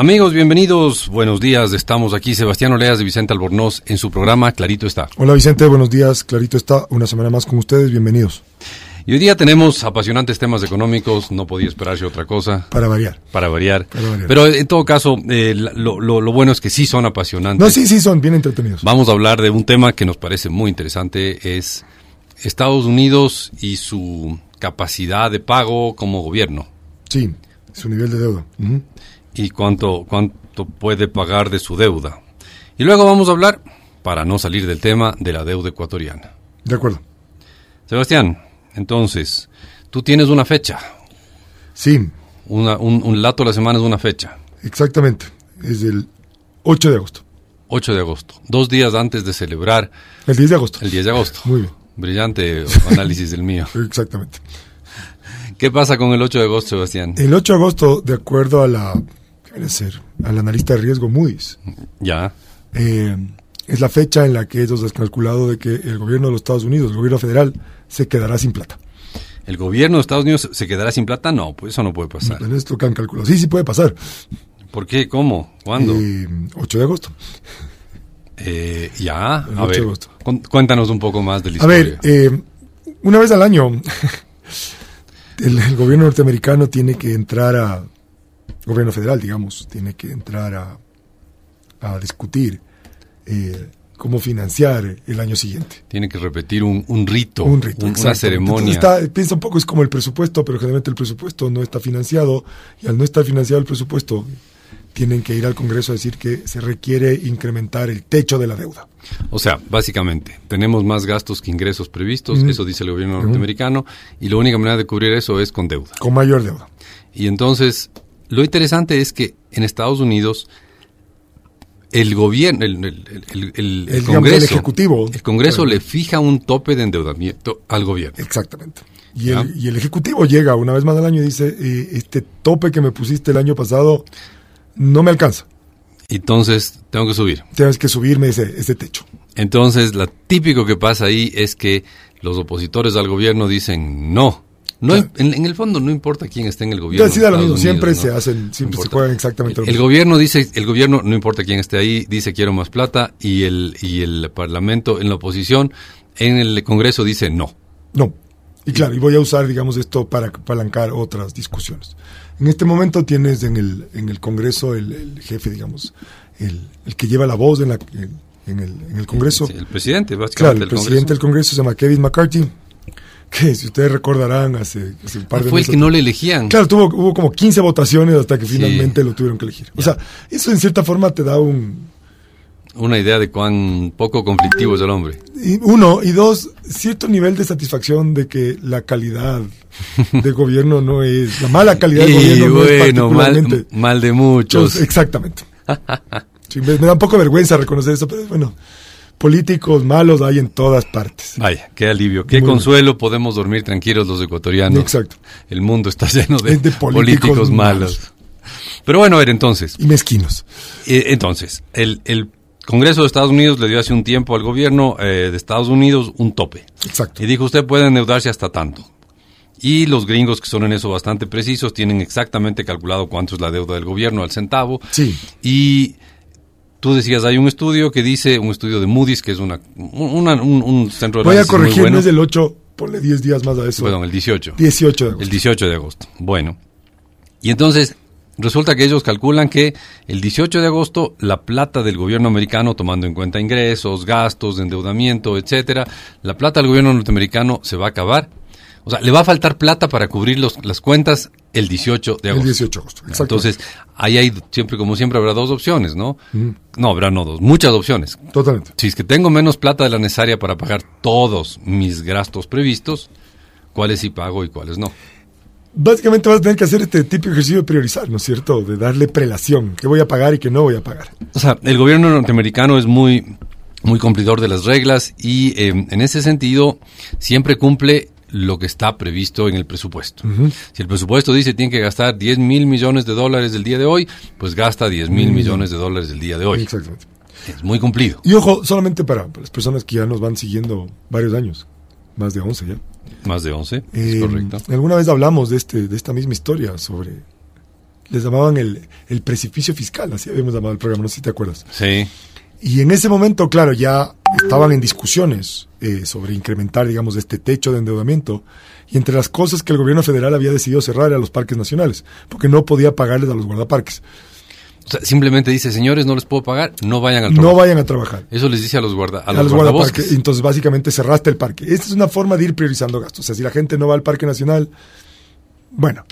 Amigos, bienvenidos, buenos días. Estamos aquí, Sebastián Oleas de Vicente Albornoz, en su programa Clarito está. Hola Vicente, buenos días. Clarito está, una semana más con ustedes, bienvenidos. Y hoy día tenemos apasionantes temas económicos, no podía esperarse otra cosa. Para variar. Para variar. Pero en todo caso, eh, lo, lo, bueno es que sí son apasionantes. No, sí, sí, son bien entretenidos. Vamos a hablar de un tema que nos parece muy interesante, es Estados Unidos y su capacidad de pago como gobierno. Sí, su nivel de deuda y cuánto, cuánto puede pagar de su deuda. Y luego vamos a hablar, para no salir del tema, de la deuda ecuatoriana. De acuerdo. Sebastián, entonces, tú tienes una fecha. Sí. Una, un, un lato a la semana es una fecha. Exactamente, es el 8 de agosto. 8 de agosto, dos días antes de celebrar. El 10 de agosto. El 10 de agosto. Muy bien. Brillante análisis del mío. Exactamente. ¿Qué pasa con el 8 de agosto, Sebastián? El 8 de agosto, de acuerdo a la ser, al analista de riesgo Moody's. Ya. Eh, es la fecha en la que ellos han calculado de que el gobierno de los Estados Unidos, el gobierno federal, se quedará sin plata. ¿El gobierno de Estados Unidos se quedará sin plata? No, pues eso no puede pasar. No, es lo que han calculado. Sí, sí puede pasar. ¿Por qué? ¿Cómo? ¿Cuándo? 8 eh, de agosto. Eh, ya, a ver, cuéntanos un poco más de la historia. A ver, una vez al año, el, gobierno norteamericano tiene que entrar a, gobierno federal, digamos, tiene que entrar a, a discutir eh, cómo financiar el año siguiente. Tiene que repetir un, un rito, un rito una ceremonia. piensa un poco, es como el presupuesto, pero generalmente el presupuesto no está financiado y al no estar financiado el presupuesto, tienen que ir al Congreso a decir que se requiere incrementar el techo de la deuda. O sea, básicamente, tenemos más gastos que ingresos previstos, eso dice el gobierno norteamericano, y la única manera de cubrir eso es con deuda. Con mayor deuda. Y entonces, lo interesante es que en Estados Unidos el gobierno, el, Congreso, ejecutivo, el Congreso le fija un tope de endeudamiento al gobierno. Exactamente. Y el, ejecutivo llega una vez más al año y dice, eh, este tope que me pusiste el año pasado no me alcanza. Entonces tengo que subir. Tienes que subirme ese, ese techo. Entonces, lo típico que pasa ahí es que los opositores al gobierno dicen no, no, en, el fondo no importa quién esté en el gobierno. lo mismo, siempre se hacen, siempre se juegan exactamente lo mismo. El gobierno dice, el gobierno, no importa quién esté ahí, dice quiero más plata y el, y el parlamento en la oposición, en el Congreso dice no. No. Y claro, y voy a usar, digamos, esto para apalancar otras discusiones. En este momento tienes en el, en el Congreso el, jefe, digamos, el, el, que lleva la voz en, la, en, el, en el Congreso. el presidente, básicamente. Claro, el presidente del Congreso se llama Kevin McCarthy que si ustedes recordarán hace, un par de Fue el que no le elegían. Claro, tuvo, hubo como 15 votaciones hasta que finalmente lo tuvieron que elegir. O sea, eso en cierta forma te da un... Una idea de cuán poco conflictivo es el hombre. uno, y dos, cierto nivel de satisfacción de que la calidad de gobierno no es... La mala calidad de gobierno no es particularmente... Mal, mal de muchos. exactamente. me, me da un poco vergüenza reconocer eso, pero bueno políticos malos hay en todas partes. Vaya, qué alivio, qué consuelo, podemos dormir tranquilos los ecuatorianos. Exacto. El mundo está lleno de, políticos, malos. Pero bueno, a ver, entonces. Y mezquinos. Eh, entonces, el, el, Congreso de Estados Unidos le dio hace un tiempo al gobierno eh, de Estados Unidos un tope. Exacto. Y dijo, usted puede endeudarse hasta tanto. Y los gringos, que son en eso bastante precisos, tienen exactamente calculado cuánto es la deuda del gobierno al centavo. Sí. Y Tú decías, hay un estudio que dice, un estudio de Moody's, que es una, un, centro de Voy a corregir, no es el 8, ponle 10 días más a eso. Perdón, el 18. 18 de agosto. El 18 de agosto. Bueno. Y entonces, resulta que ellos calculan que el 18 de agosto la plata del gobierno americano, tomando en cuenta ingresos, gastos, endeudamiento, etcétera, la plata del gobierno norteamericano se va a acabar o sea, le va a faltar plata para cubrir los, las cuentas el 18 de agosto. El 18 de agosto, exacto. Entonces, ahí hay, siempre como siempre, habrá dos opciones, ¿no? Mm. No, habrá no dos, muchas opciones. Totalmente. Si es que tengo menos plata de la necesaria para pagar todos mis gastos previstos, ¿cuáles sí pago y cuáles no? Básicamente vas a tener que hacer este típico ejercicio de priorizar, ¿no es cierto? De darle prelación, qué voy a pagar y qué no voy a pagar. O sea, el gobierno norteamericano es muy, muy cumplidor de las reglas y eh, en ese sentido siempre cumple lo que está previsto en el presupuesto. Si el presupuesto dice tiene que gastar 10 mil millones de dólares el día de hoy, pues gasta 10 mil millones de dólares el día de hoy. Exactamente. Es muy cumplido. Y ojo, solamente para, las personas que ya nos van siguiendo varios años, más de 11 ya. Más de 11, es correcto. Alguna vez hablamos de, este, de esta misma historia sobre les llamaban el, el precipicio fiscal, así habíamos llamado el programa, no sé si te acuerdas. Sí. Y en ese momento, claro, ya estaban en discusiones eh, sobre incrementar, digamos, este techo de endeudamiento. Y entre las cosas que el gobierno federal había decidido cerrar era los parques nacionales, porque no podía pagarles a los guardaparques. O sea, simplemente dice, señores, no les puedo pagar, no vayan al trabajo. No vayan a trabajar. Eso les dice a los, guarda, a A los los guardabosques. guardaparques. Entonces, básicamente cerraste el parque. Esta es una forma de ir priorizando gastos. O sea, si la gente no va al parque nacional, bueno.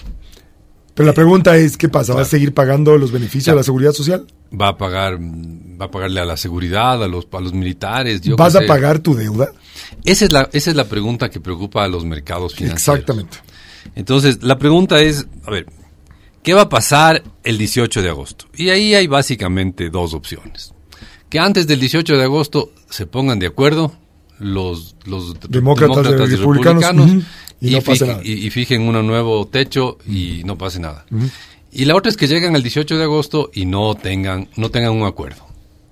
Pero la pregunta es, ¿qué pasa? ¿Va a seguir pagando los beneficios Claro. de la seguridad social? Va a pagar, va a pagarle a la seguridad, a los, a los militares. Yo ¿Vas a sé. pagar tu deuda? Esa es, la, esa es la pregunta que preocupa a los mercados financieros. Exactamente. Entonces, la pregunta es, a ver, ¿qué va a pasar el 18 de agosto? Y ahí hay básicamente dos opciones. Que antes del 18 de agosto se pongan de acuerdo los, los Demócratas y republicanos, ujú, y no pase fije- nada. y- y fijen un nuevo techo y no pase nada. Y la otra es que llegan al 18 de agosto y no tengan, no tengan un acuerdo.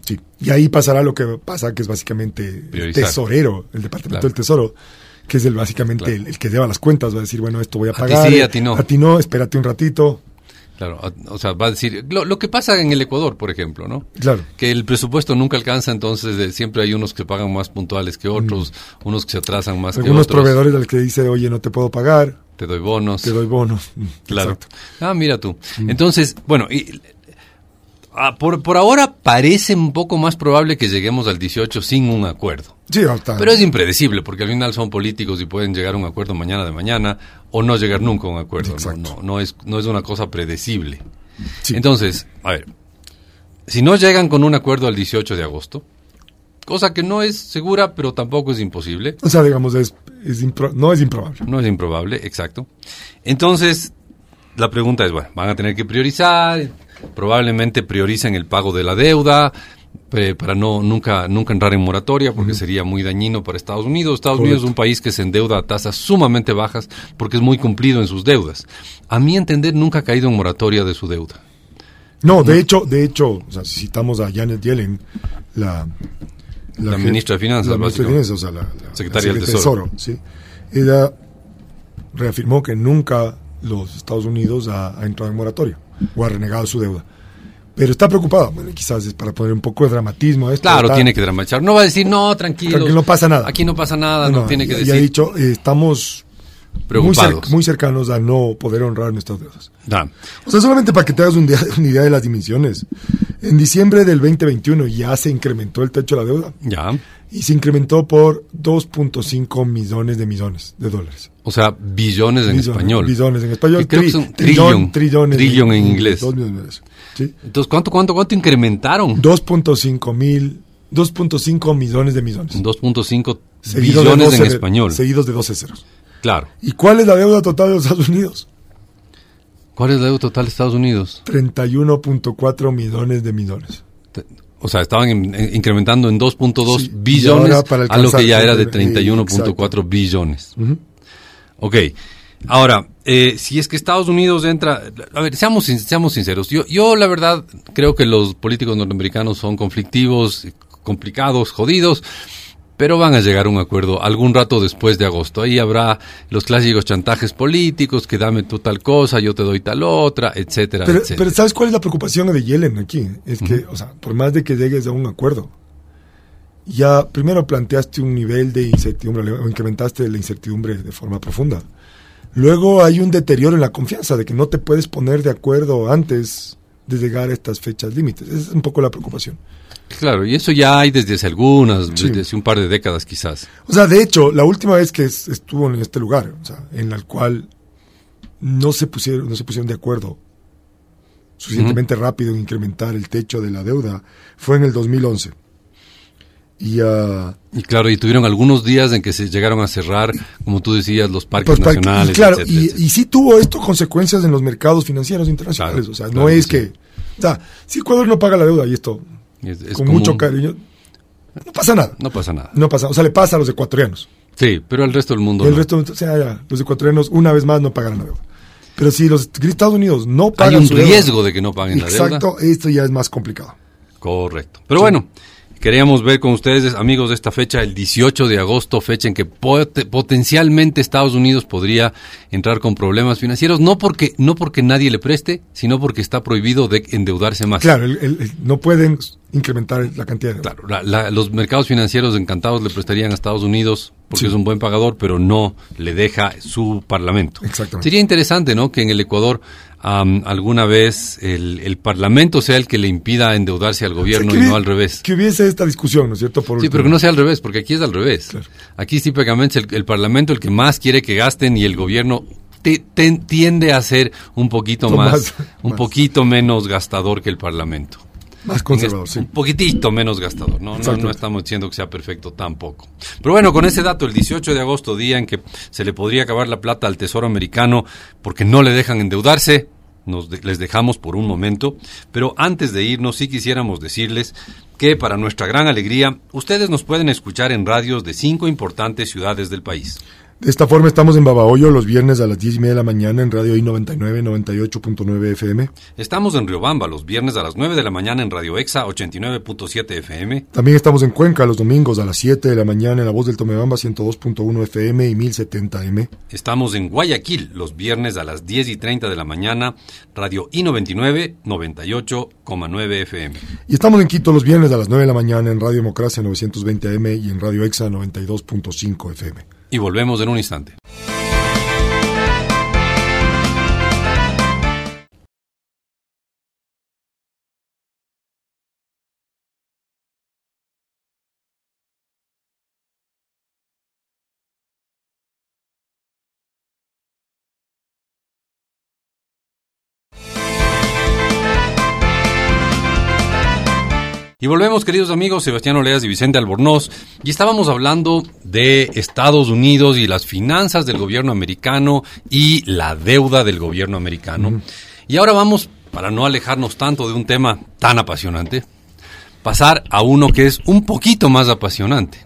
Sí. Y ahí pasará lo que pasa, que es básicamente el tesorero, el Departamento Claro. del Tesoro, que es el básicamente Claro. el, el que lleva las cuentas, va a decir, bueno, esto voy a ti pagar. sí, eh, a ti no. A ti no, espérate un ratito. Claro, o- sea, va a decir, lo, lo que pasa en el Ecuador, por ejemplo, ¿no? Claro. Que el presupuesto nunca alcanza, entonces eh, siempre hay unos que pagan más puntuales que otros, unos que se atrasan más que Mm. Algunos otros. proveedores al que dice, oye, no te puedo pagar, Te doy bonos. te doy bonos. Mm, Claro. exacto. Ah, mira tú. Entonces, bueno, y, ah, por, por ahora parece un poco más probable que lleguemos al 18 sin un acuerdo. Sí, hasta- Pero es impredecible, porque al final son políticos y pueden llegar a un acuerdo mañana de mañana o no llegar nunca a un acuerdo. No, Exacto. no, no es, no es una cosa predecible. Sí. Entonces, a ver, si no llegan con un acuerdo al 18 de agosto, cosa que no es segura, pero tampoco es imposible, O sea, digamos, es, es impro- no es improbable. no es improbable, exacto. Entonces, la pregunta es, bueno, van a tener que priorizar, probablemente prioricen el pago de la deuda eh, para no nunca nunca entrar en moratoria porque sería muy dañino para Estados Unidos. Estados Unidos es un país que se endeuda a tasas sumamente bajas porque es muy cumplido en sus deudas. A mi entender nunca ha caído en moratoria de su deuda. No, de hecho, de hecho, o sea, si citamos a Janet Yellen, la, La ministra de Finanzas, la ministra de básicamente. Finanzas, o sea, la, la- Secretaria del Tesoro, sí. Ella reafirmó que nunca los Estados Unidos ha, ha entrado en moratoria o ha renegado su deuda. Pero está preocupada, bueno, quizás es para poner un poco de dramatismo a esto. Claro, tiene que dramatizar. No va a decir, no, tranquilo. No pasa nada. Aquí no pasa nada, no, tiene que ya- decir. He dicho, eh, estamos muy, preocupados. muy cercanos a no poder honrar nuestras deudas. O sea, solamente para que te hagas un una idea de las dimensiones. En diciembre del 2021 ya se incrementó el techo de la deuda ya. y se incrementó por 2.5 millones de millones de dólares. O sea, billones en Billones- español. Billones en español. Que son trillón, trillón. en inglés. Dos millones. Sí. Entonces, ¿cuánto, cuánto, cuánto incrementaron? 2.5 mil, 2.5 millones de millones. 2.5 Seguidos de billones 12 en español. Seguidos de 12 ceros. Claro. ¿Y cuál es la deuda total de los Estados Unidos? ¿Cuál es la deuda total de Estados Unidos? 31.4 millones de millones. O sea, estaban in- incrementando en 2.2 Sí, billones a lo que ya era de eh, 31.4 billones. Ujú. Ok. Ahora, eh, si es que Estados Unidos entra, a ver, seamos, seamos sinceros. Yo, yo la verdad creo que los políticos norteamericanos son conflictivos, complicados, jodidos, pero van a llegar a un acuerdo algún rato después de agosto. Ahí habrá los clásicos chantajes políticos, que dame tú tal cosa, yo te doy tal otra, etcétera, Pero, etcétera. pero ¿sabes cuál es la preocupación de Yellen aquí? Es que, o sea, por más de que llegues a un acuerdo, ya primero planteaste un nivel de incertidumbre, o incrementaste la incertidumbre de forma profunda. Luego hay un deterioro en la confianza de que no te puedes poner de acuerdo antes de llegar a estas fechas límites. Esa es un poco la preocupación. Claro, y eso ya hay desde hace algunas, Sí. desde hace un par de décadas quizás. O sea, de hecho, la última vez que es- estuvo en este lugar, o sea, en la cual no se pusieron, no se pusieron de acuerdo suficientemente rápido en incrementar el techo de la deuda, fue en el 2011. Y ah, Y claro, y tuvieron algunos días en que se llegaron a cerrar, como tú decías, los parques pues, nacionales. y claro, etcétera, y, etcétera. y sí tuvo esto consecuencias en los mercados financieros internacionales. Claro, o sea, claro no que es sí. que, o sea, si Ecuador no paga la deuda y esto Es- es con común. mucho cariño, no pasa nada. No pasa nada. No pasa, o sea, le pasa a los ecuatorianos. Sí, pero el resto del mundo el no. resto, o sea, ya, los ecuatorianos una vez más no pagarán la deuda. Pero si los Estados Unidos no pagan Hay un su deuda- riesgo de que no paguen la deuda. Exacto, esto ya es más complicado. Correcto. Pero bueno, queríamos ver con ustedes, amigos, de esta fecha, el 18 de agosto, fecha en que potencialmente Estados Unidos podría entrar con problemas financieros, no porque, no porque nadie le preste, sino porque está prohibido de endeudarse más. Claro, no pueden incrementar la cantidad de... Claro, los mercados financieros encantados le prestarían a Estados Unidos porque es un buen pagador, pero no le deja su parlamento. Exactamente. Sería interesante, ¿no? Que en el Ecuador alguna vez el, parlamento sea el que le impida endeudarse al gobierno y no al revés. Que hubiese esta discusión, ¿no es cierto? sí, pero que no sea al revés, porque aquí es al revés. Aquí típicamente es el, parlamento el que más quiere que gasten y el gobierno tiende a ser un poquito más, un poquito menos gastador que el parlamento. Más conservador, sí. Un poquitito menos gastador, ¿no? No, estamos diciendo que sea perfecto tampoco. Pero bueno, con ese dato, el 18 de agosto, día en que se le podría acabar la plata al Tesoro americano porque no le dejan endeudarse, nos les dejamos por un momento, pero antes de irnos sí quisiéramos decirles que para nuestra gran alegría, ustedes nos pueden escuchar en radios de cinco importantes ciudades del país. De esta forma estamos en Babahoyo los viernes a las 10 y media de la mañana en Radio I99 98.9 FM. Estamos en Riobamba los viernes a las 9 de la mañana en Radio EXA 89.7 FM. También estamos en Cuenca los domingos a las 7 de la mañana en La Voz del Tomebamba 102.1 FM y 1070M. Estamos en Guayaquil los viernes a las 10 y 30 de la mañana Radio I99 98.9 FM. Y estamos en Quito los viernes a las 9 de la mañana en Radio Democracia 920M y en Radio EXA 92.5 FM y volvemos en un instante. Y volvemos, queridos amigos, Sebastián Oleas y Vicente Albornoz, y estábamos hablando de Estados Unidos y las finanzas del gobierno americano y la deuda del gobierno americano. Y ahora vamos, para no alejarnos tanto de un tema tan apasionante, pasar a uno que es un poquito más apasionante,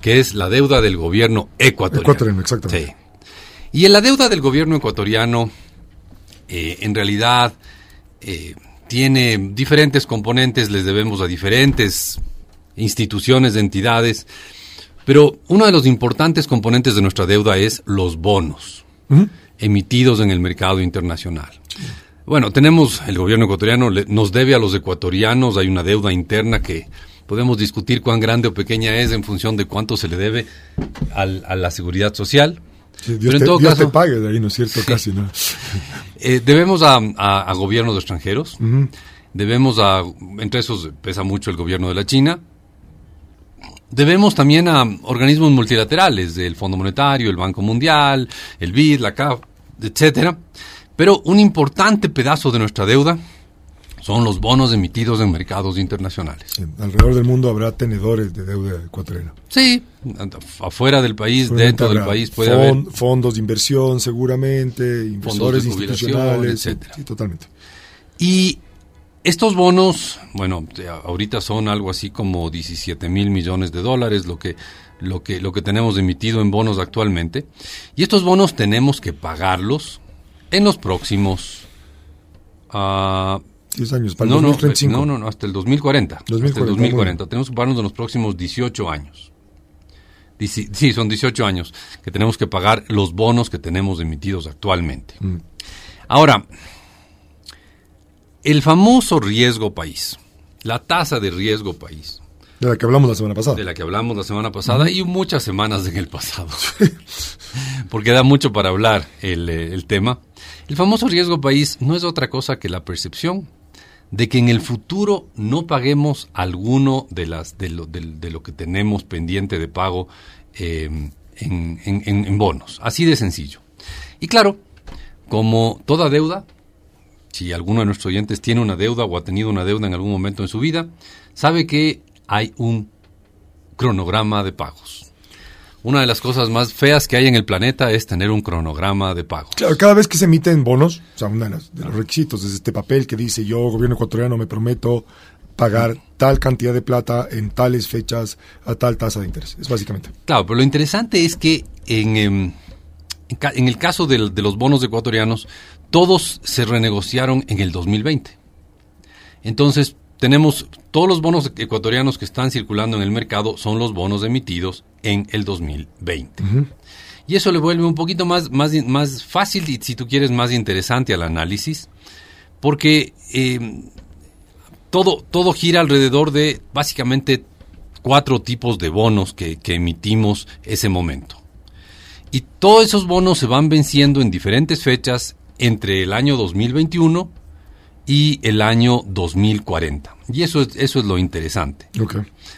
que es la deuda del gobierno ecuatoriano. Ecuatoriano, exactamente. Y en la deuda del gobierno ecuatoriano, eh, en realidad, eh, tiene diferentes componentes, les debemos a diferentes instituciones, entidades, pero uno de los importantes componentes de nuestra deuda es los bonos emitidos en el mercado internacional. Bueno, tenemos, el gobierno ecuatoriano nos debe a los ecuatorianos, hay una deuda interna que podemos discutir cuán grande o pequeña es en función de cuánto se le debe a la seguridad social. Dios, te, todo caso, pague de ahí, ¿no es cierto? Casi, ¿no? Eh, debemos a, a, gobiernos extranjeros, debemos a, entre esos pesa mucho el gobierno de la China, debemos también a organismos multilaterales, el Fondo Monetario, el Banco Mundial, el BID, la CAF, etcétera. Pero un importante pedazo de nuestra deuda son los bonos emitidos en mercados internacionales. alrededor del mundo habrá tenedores de deuda ecuatoriana. Sí, afuera del país, dentro del país puede haber fondos de inversión seguramente, inversores institucionales, etcétera. Sí, totalmente. Y estos bonos, bueno, ahorita son algo así como 17 mil millones de dólares, lo que, lo que, lo que tenemos emitido en bonos actualmente. Y estos bonos tenemos que pagarlos en los próximos uh, 10 años, para el no, 2035. No, no, no, hasta el 2040. hasta el 2040. Tenemos que pagarnos en los próximos 18 años. Sí, son 18 años que tenemos que pagar los bonos que tenemos emitidos actualmente. Mm. Ahora, el famoso riesgo país, la tasa de riesgo país. De la que hablamos la semana pasada. De la que hablamos la semana pasada y muchas semanas en el pasado. Porque da mucho para hablar el, eh, el tema. El famoso riesgo país no es otra cosa que la percepción de que en el futuro no paguemos alguno de, las, de, lo, de, lo que tenemos pendiente de pago em, en, en, bonos. Así de sencillo. Y claro, como toda deuda, si alguno de nuestros oyentes tiene una deuda o ha tenido una deuda en algún momento en su vida, sabe que hay un cronograma de pagos una de las cosas más feas que hay en el planeta es tener un cronograma de pago. Claro, cada vez que se emiten bonos, o sea, uno de los, requisitos es este papel que dice yo, gobierno ecuatoriano, me prometo pagar tal cantidad de plata en tales fechas a tal tasa de interés. Es básicamente. Claro, pero lo interesante es que en, em, en, el caso de los bonos ecuatorianos, todos se renegociaron en el 2020. Entonces, tenemos todos los bonos ecuatorianos que están circulando en el mercado son los bonos emitidos en el 2020. Y eso le vuelve un poquito más, más, más fácil y si tú quieres más interesante al análisis, porque eh, todo, todo gira alrededor de básicamente cuatro tipos de bonos que, que emitimos ese momento. Y todos esos bonos se van venciendo en diferentes fechas entre el año 2021 y el año 2040. Y eso es, eso es lo interesante.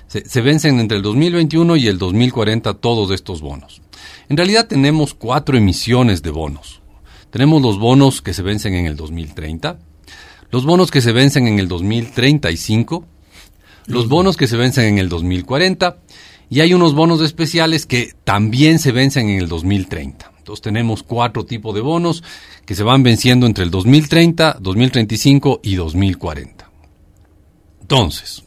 Se, se, vencen entre el 2021 y el 2040 todos estos bonos. En realidad tenemos cuatro emisiones de bonos. Tenemos los bonos que se vencen en el 2030, los bonos que se vencen en el 2035, los bonos que se vencen en el 2040 y hay unos bonos especiales que también se vencen en el 2030. Entonces tenemos cuatro tipos de bonos que se van venciendo entre el 2030, 2035 y 2040. Entonces,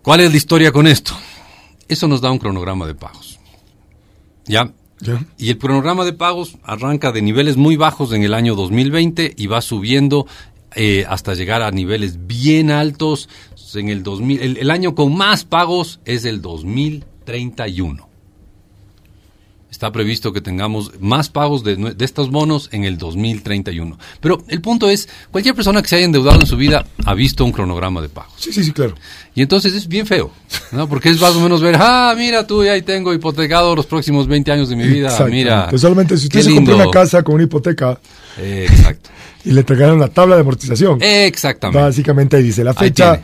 ¿cuál es la historia con esto? Eso nos da un cronograma de pagos. ¿Ya? Y el cronograma de pagos arranca de niveles muy bajos en el año 2020 y va subiendo eh, hasta llegar a niveles bien altos en el 2000. el año con más pagos es el 2031 está previsto que tengamos más pagos de, de, estos bonos en el 2031. Pero el punto es, cualquier persona que se haya endeudado en su vida ha visto un cronograma de pagos. Sí, sí, sí, claro. Y entonces es bien feo, ¿no? Porque es más o menos ver, ah, mira tú, ya tengo hipotecado los próximos 20 años de mi vida, mira. Solamente si usted se compró una casa con una hipoteca. exacto. Y le entregaron la tabla de amortización. Exactamente. Básicamente ahí dice la fecha,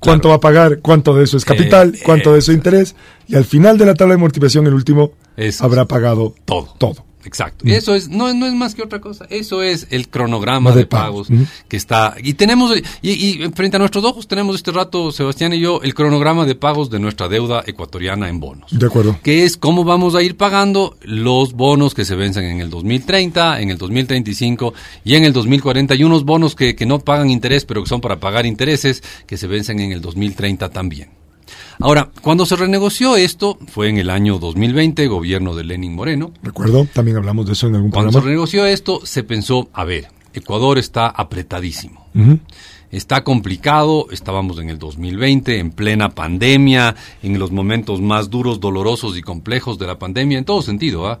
cuánto va a pagar, cuánto de eso es capital, eh, cuánto de eso es interés, y al final de la tabla de amortización, el último habrá pagado todo. todo. Exacto. Y eso es, no, no es más que otra cosa. Eso es el cronograma de, pagos, que está. Y tenemos, y, frente a nuestros ojos tenemos este rato, Sebastián y yo, el cronograma de pagos de nuestra deuda ecuatoriana en bonos. De acuerdo. Que es cómo vamos a ir pagando los bonos que se vencen en el 2030, en el 2035 y en el 2040. Y unos bonos que, que no pagan interés, pero que son para pagar intereses, que se vencen en el 2030 también. Ahora, cuando se renegoció esto, fue en el año 2020, gobierno de Lenin Moreno. Recuerdo, también hablamos de eso en algún Cuando se renegoció esto, se pensó, a ver, Ecuador está apretadísimo. Está complicado, estábamos en el 2020, en plena pandemia, en los momentos más duros, dolorosos y complejos de la pandemia, en todo sentido. ¿ah? eh,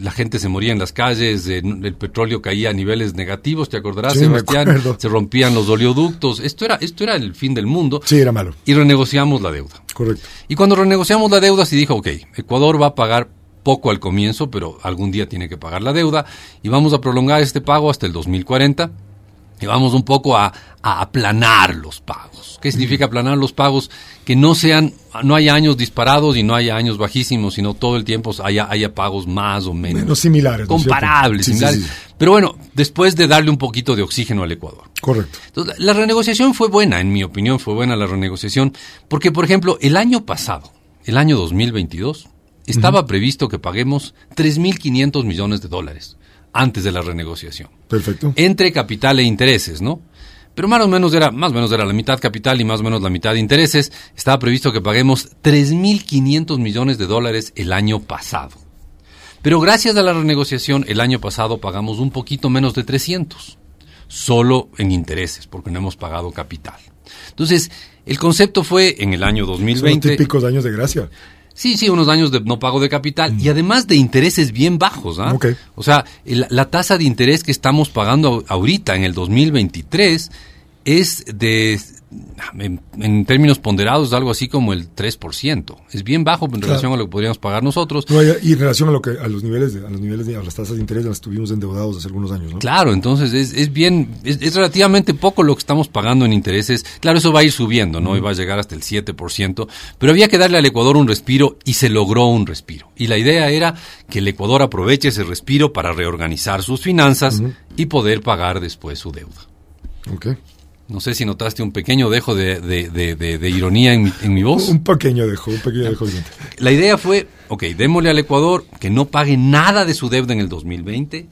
la gente se moría en las calles, eh, el petróleo caía a niveles negativos, ¿te acordarás, Sebastián? Se rompían los oleoductos. Esto era, esto era el fin del mundo. Sí, era malo. Y renegociamos la deuda. Correcto. Y cuando renegociamos la deuda, se dijo, ok, Ecuador va a pagar poco al comienzo, pero algún día tiene que pagar la deuda y vamos a prolongar este pago hasta el 2040 y vamos un poco a, a aplanar los pagos. ¿Qué significa aplanar los pagos? Que no sean, no haya años disparados y no haya años bajísimos, sino todo el tiempo haya, haya pagos más o menos. Menos similares. Comparables, similares. Pero bueno, después de darle un poquito de oxígeno al Ecuador. Correcto. Entonces, la renegociación fue buena, en mi opinión fue buena la renegociación, porque por ejemplo, el año pasado, el año 2022, estaba previsto que paguemos 3.500 millones de dólares antes de la renegociación. Perfecto. Entre capital e intereses, ¿no? Pero más o menos era, más o menos era la mitad capital y más o menos la mitad de intereses. Estaba previsto que paguemos 3.500 millones de dólares el año pasado. Pero gracias a la renegociación, el año pasado pagamos un poquito menos de 300. Solo en intereses, porque no hemos pagado capital. Entonces, el concepto fue en el año 2020. Son típicos años de gracia. Sí, sí, unos años de no pago de capital y además de intereses bien bajos. ¿ah? O sea, la tasa de interés que estamos pagando ahorita en el 2023 es de en, términos ponderados, algo así como el 3%. Es bien bajo en relación a lo que podríamos pagar nosotros. y en relación a lo que a los niveles de, a los niveles de, a las tasas de interés las tuvimos endeudados hace algunos años, ¿no? Claro, entonces es, es bien es, relativamente poco lo que estamos pagando en intereses. Claro, eso va a ir subiendo, ¿no? Y va a llegar hasta el 7%, pero había que darle al Ecuador un respiro y se logró un respiro. Y la idea era que el Ecuador aproveche ese respiro para reorganizar sus finanzas y poder pagar después su deuda. Okay. No sé si notaste un pequeño dejo de, de, ironía en mi, en mi, voz. Un pequeño dejo, un pequeño dejo. La idea fue, ok, démosle al Ecuador que no pague nada de su deuda en el 2020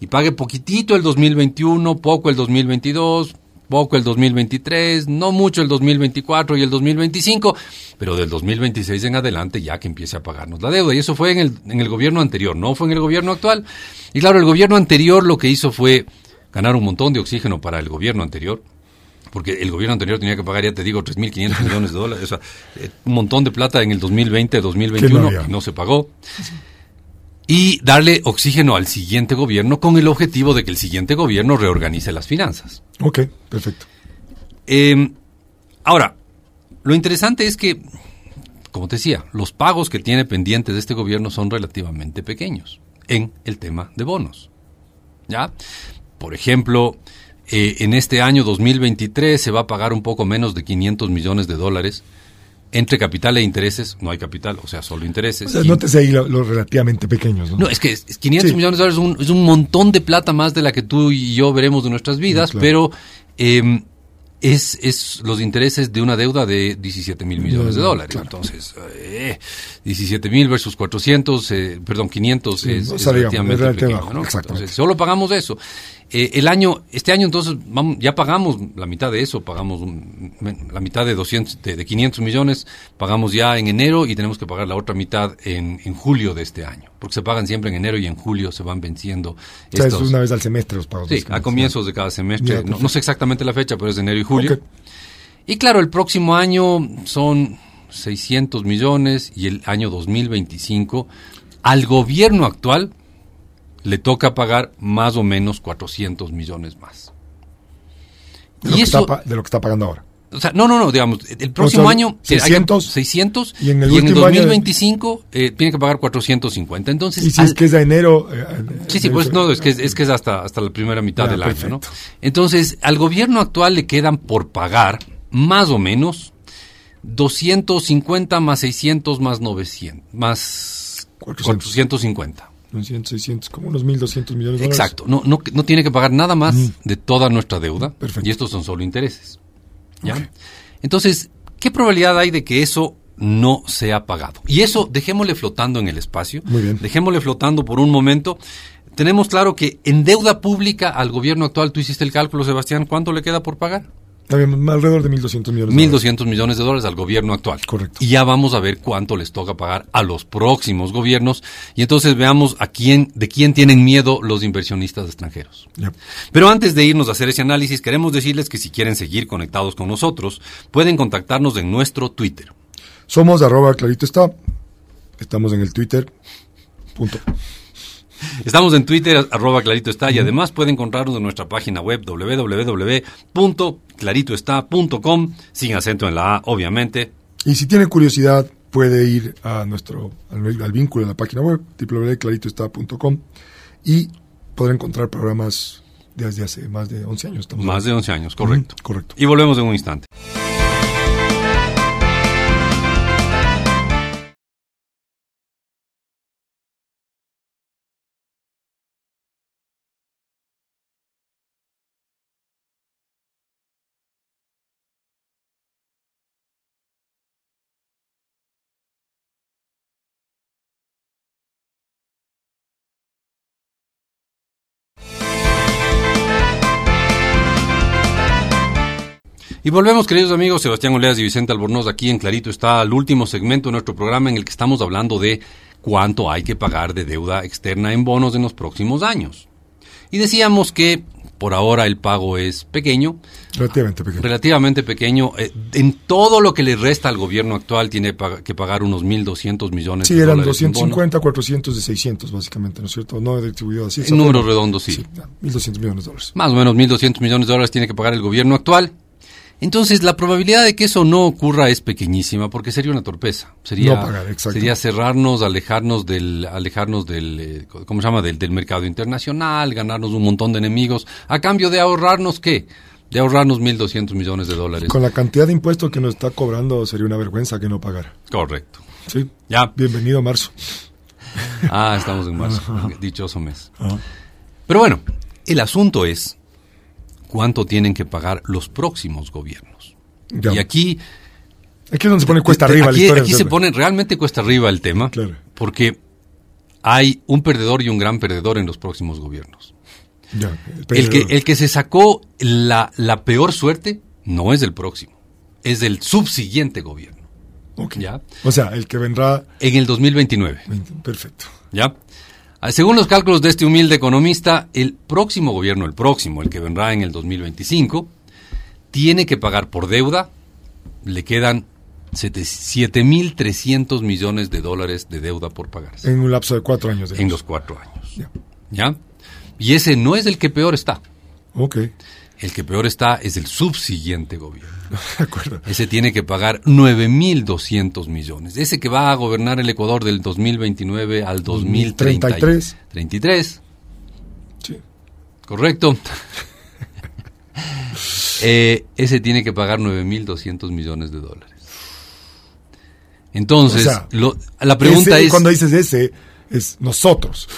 y pague poquitito el 2021, poco el 2022, poco el 2023, no mucho el 2024 y el 2025, pero del 2026 en adelante ya que empiece a pagarnos la deuda. Y eso fue en el, en el gobierno anterior, no fue en el gobierno actual. Y claro, el gobierno anterior lo que hizo fue ganar un montón de oxígeno para el gobierno anterior porque el gobierno anterior tenía que pagar, ya te digo, 3.500 millones de dólares, o sea, eh, un montón de plata en el 2020, 2021, no y no se pagó. Y darle oxígeno al siguiente gobierno con el objetivo de que el siguiente gobierno reorganice las finanzas. Ok, perfecto. Eh, ahora, lo interesante es que, como te decía, los pagos que tiene pendientes de este gobierno son relativamente pequeños en el tema de bonos. ¿Ya? Por ejemplo, eh, en este año 2023 se va a pagar un poco menos de 500 millones de dólares. Entre capital e intereses, no hay capital, o sea, solo intereses. O sea, nótese ahí los lo relativamente pequeños, ¿no? No, es que es 500 Sí. millones de dólares es un, es un montón de plata más de la que tú y yo veremos de nuestras vidas, claro. pero eh, es, es los intereses de una deuda de 17 mil millones de No, no, dólares. claro. Entonces, eh, 17 mil versus 400, eh, perdón, 500 Sí, es, o es relativamente pequeño, ¿no? Entonces, solo pagamos eso. Eh, el año, este año entonces vamos, ya pagamos la mitad de eso, pagamos un- la mitad de 200, de, de 500 millones, pagamos ya en enero y tenemos que pagar la otra mitad en, en julio de este año, porque se pagan siempre en enero y en julio se van venciendo o sea, es estos. una vez al semestre los pagos. Sí, a comienzos de cada semestre. No, sé exactamente la fecha, pero es de enero y julio. Y claro, el próximo año son 600 millones y el año 2025 al gobierno actual le toca pagar más o menos 400 millones más. De lo, Y que eso, está, de lo que está pagando ahora. o sea, no, no, no, digamos, el próximo sea, año sí, hay que- 600, 600 y en el último año- 2025 eh, tiene que pagar 450. Entonces, Y si al- es que es de enero. eh, eh, Sí, sí, pues no, es que es, que es hasta, hasta la primera mitad Ya, del año, perfecto. ¿no? Entonces, al gobierno actual le quedan por pagar más o menos 250 más 600 más 900, más 400. 450. 900, 600, como unos 1.200 millones de dólares. Exacto, no, no, no tiene que pagar nada más Mm. de toda nuestra deuda. Perfecto. Y estos son solo intereses. ¿ya? Entonces, ¿qué probabilidad hay de que eso no sea pagado? Y eso dejémosle flotando en el espacio. Muy bien. Dejémosle flotando por un momento. Tenemos claro que en deuda pública al gobierno actual, tú hiciste el cálculo, Sebastián, ¿cuánto le queda por pagar? También alrededor de 1.200 millones de dólares. 1.200 millones de dólares al gobierno actual. Correcto. Y ya vamos a ver cuánto les toca pagar a los próximos gobiernos. Y entonces veamos a quién, de quién tienen miedo los inversionistas extranjeros. Pero antes de irnos a hacer ese análisis, queremos decirles que si quieren seguir conectados con nosotros, pueden contactarnos en nuestro Twitter. Somos arroba clarito está. Estamos en el Twitter. Punto. Estamos en Twitter, arroba clarito está, y además puede encontrarnos en nuestra página web www.claritoestá.com, sin acento en la A, obviamente. Y si tiene curiosidad, puede ir a nuestro al, al vínculo en la página web www.claritoestá.com y podrá encontrar programas desde hace más de 11 años. Más de 11 años, correcto. Correcto. Y volvemos en un instante. Y volvemos, queridos amigos, Sebastián Oleas y Vicente Albornoz, aquí en Clarito está el último segmento de nuestro programa en el que estamos hablando de cuánto hay que pagar de deuda externa en bonos en los próximos años. Y decíamos que por ahora el pago es pequeño, Relativamente pequeño. relativamente pequeño. eh, en todo lo que le resta al gobierno actual tiene que pagar unos 1.200 millones Sí, de eran dólares en bonos. 250, 400 de 600, básicamente, ¿no es cierto? No distribuido así. En números redondos, sí. Sí, ya, 1.200 millones de dólares. Más o menos 1.200 millones de dólares tiene que pagar el gobierno actual. Entonces, la probabilidad de que eso no ocurra es pequeñísima, porque sería una torpeza. Sería, No pagar, sería cerrarnos, alejarnos del, alejarnos del, eh, ¿cómo se llama? Del, del mercado internacional, ganarnos un montón de enemigos, a cambio de ahorrarnos, ¿qué? De ahorrarnos 1.200 millones de dólares. Con la cantidad de impuestos que nos está cobrando, sería una vergüenza que no pagara. Correcto. Sí. Ya. Bienvenido a marzo. Ah, estamos en marzo. Dichoso mes. Ajá. Pero bueno, el asunto es cuánto tienen que pagar los próximos gobiernos. Ya. Y aquí Aquí es donde se pone cuesta arriba aquí, la historia. aquí se pone realmente cuesta arriba el tema, Claro. porque hay un perdedor y un gran perdedor en los próximos gobiernos. Ya, El que, el que se sacó la, la peor suerte no es el próximo, es el subsiguiente gobierno, Ok. ¿ya? O sea, el que vendrá. En el 2029, Perfecto. ¿ya? Ah, Según los cálculos de este humilde economista, el próximo gobierno, el próximo, el que vendrá en el 2025, tiene que pagar por deuda, le quedan 7.300 millones de dólares de deuda por pagarse. En un lapso de cuatro años. En los cuatro años. Ya. ¿Ya? Y ese no es el que peor está. Ok. El que peor está es el subsiguiente gobierno. De acuerdo. Ese tiene que pagar 9.200 millones. Ese que va a gobernar el Ecuador del 2029 al 2033. 33. Sí. Correcto. eh, ese tiene que pagar 9.200 millones de dólares. Entonces, O sea, lo- la pregunta Ese, es... Cuando dices ese, es nosotros.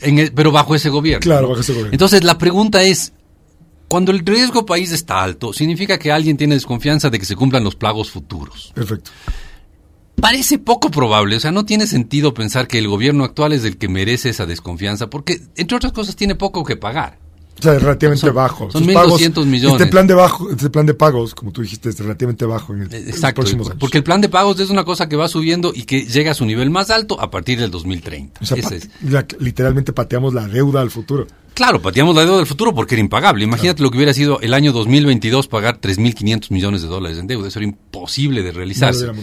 en el- pero bajo ese gobierno. Claro, bajo ese gobierno. Entonces, la pregunta es, cuando el riesgo país está alto, significa que alguien tiene desconfianza de que se cumplan los plagos futuros. Perfecto. Parece poco probable, o sea, no tiene sentido pensar que el gobierno actual es el que merece esa desconfianza, porque, entre otras cosas, tiene poco que pagar. O sea, es relativamente Son- bajo. son Sus 1.200 millones. Este plan, de bajo, este plan de pagos, como tú dijiste, es relativamente bajo en, el, en los Exacto, próximos años. porque el plan de pagos es una cosa que va subiendo y que llega a su nivel más alto a partir del 2030. O sea, Ese es. literalmente pateamos la deuda al futuro. Claro, pateamos la deuda del futuro porque era impagable. Imagínate lo que hubiera sido el año 2022 pagar 3.500 millones de dólares en deuda. Eso era imposible de realizarse. No.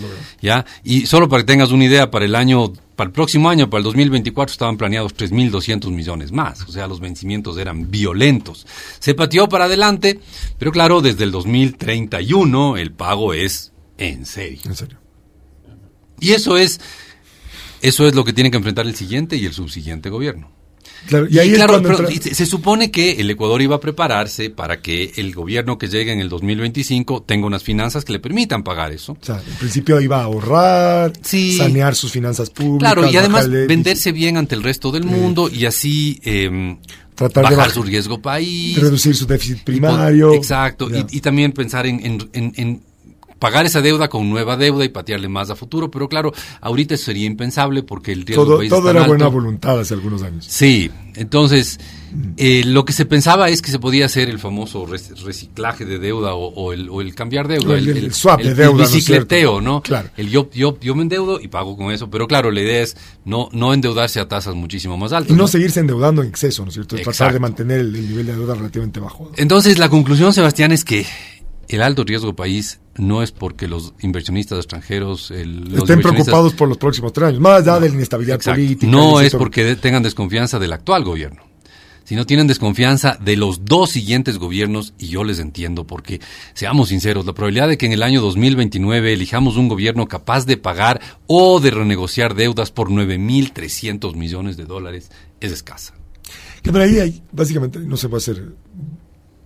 ¿Ya? Y solo para que tengas una idea, para el año, para el próximo año, para el 2024, estaban planeados 3.200 millones más. O sea, los vencimientos eran violentos. Se pateó para adelante, pero claro, desde el 2031 el pago es en serio. En serio. Y eso es, eso es lo que tiene que enfrentar el siguiente y el subsiguiente gobierno. Claro, y ahí Y es claro, pero entra- se supone que el Ecuador iba a prepararse para que el gobierno que llegue en el 2025 tenga unas finanzas que le permitan pagar eso. O sea, en principio iba a ahorrar, Sí. sanear sus finanzas públicas. Claro, y además bajarle- venderse bien ante el resto del mundo y así eh, Tratar de bajar baj- su riesgo país. reducir su déficit y primario. Exacto, y, y también pensar en, en- en- en pagar esa deuda con nueva deuda y patearle más a futuro, pero claro, ahorita eso sería impensable porque el riesgo todo país todo es era buena voluntad hace algunos años. Sí, entonces eh, lo que se pensaba es que se podía hacer el famoso rec- reciclaje de deuda o, o el, o el cambiar deuda, El- el swap de deuda, ¿no es bicicleteo? ¿no? Claro. El yo, yo, yo me endeudo y pago con eso, pero claro, la idea es no, no endeudarse a tasas muchísimo más altas. Y no ¿no? seguirse endeudando en exceso, ¿no es cierto? Tratar Exacto. de mantener el, el nivel de deuda relativamente bajo. Entonces la conclusión, Sebastián, es que el alto riesgo país no es porque los inversionistas extranjeros el- Estén preocupados por los próximos tres años, más allá de la inestabilidad Exacto. política. No es porque tengan desconfianza del actual gobierno, sino tienen desconfianza de los dos siguientes gobiernos y yo les entiendo porque, seamos sinceros, la probabilidad de que en el año 2029 elijamos un gobierno capaz de pagar o de renegociar deudas por 9.300 millones de dólares es escasa. Que por ahí hay, básicamente, no se puede hacer.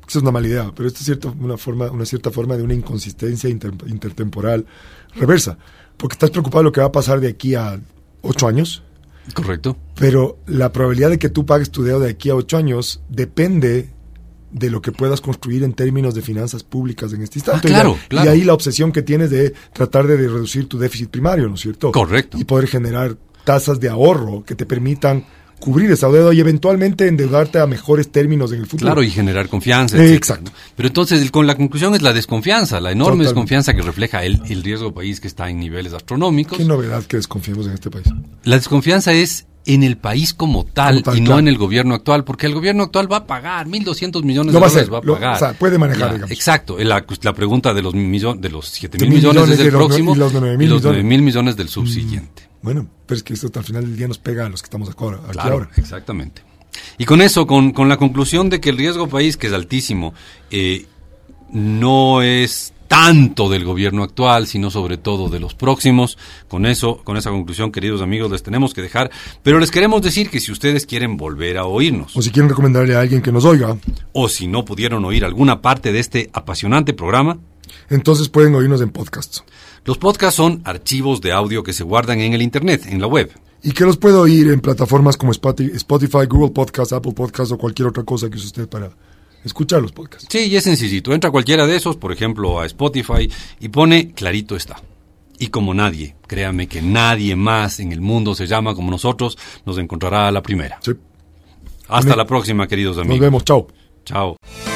Eso es una mala idea, pero esto es cierto, una, forma, una cierta forma de una inconsistencia inter- intertemporal reversa. Porque estás preocupado de lo que va a pasar de aquí a ocho años, ¿Correcto? pero la probabilidad de que tú pagues tu deuda de aquí a ocho años depende de lo que puedas construir en términos de finanzas públicas en este instante. Ah, claro, y, claro. y ahí la obsesión que tienes de tratar de reducir tu déficit primario, ¿no es cierto? Correcto. Y poder generar tasas de ahorro que te permitan cubrir esa deuda y eventualmente endeudarte a mejores términos en el futuro. Claro, y generar confianza. Eh, etcétera, exacto. ¿no? Pero entonces, el- con la conclusión es la desconfianza, la enorme Totalmente. desconfianza que refleja el, el riesgo país que está en niveles astronómicos. Qué novedad que desconfiemos en este país. La desconfianza es en el país como tal, Como tal, y no claro. en el gobierno actual, porque el gobierno actual va a pagar 1.200 millones Lo de va a dólares, hacer, va a lo- pagar. o sea, puede manejar, Ya, digamos. Exacto, la, la pregunta de los, millon- de los 7 De mil mil millones, millones es el próximo y los de nueve mil y los millones. Mm. 9 mil millones del subsiguiente. Bueno, pero es que esto al final del día nos pega a los que estamos acá aquí Claro, ahora. exactamente. Y con eso, con, con la conclusión de que el riesgo país, que es altísimo, eh, no es tanto del gobierno actual, sino sobre todo de los próximos. Con eso, con esa conclusión, queridos amigos, les tenemos que dejar. Pero les queremos decir que si ustedes quieren volver a oírnos, O si quieren recomendarle a alguien que nos oiga, o si no pudieron oír alguna parte de este apasionante programa, entonces pueden oírnos en podcast. los podcasts son archivos de audio que se guardan en el Internet, en la web. Y que los puede oír en plataformas como Spoti- Spotify, Google Podcast, Apple Podcast o cualquier otra cosa que use usted para escuchar los podcasts. Sí, y es sencillito. Entra a cualquiera de esos, por ejemplo, a Spotify, y pone clarito está. Y como nadie, créame que nadie más en el mundo se llama como nosotros, nos encontrará a la primera. Sí. Hasta Amén. la próxima, queridos Nos amigos. vemos. Chao. Chao.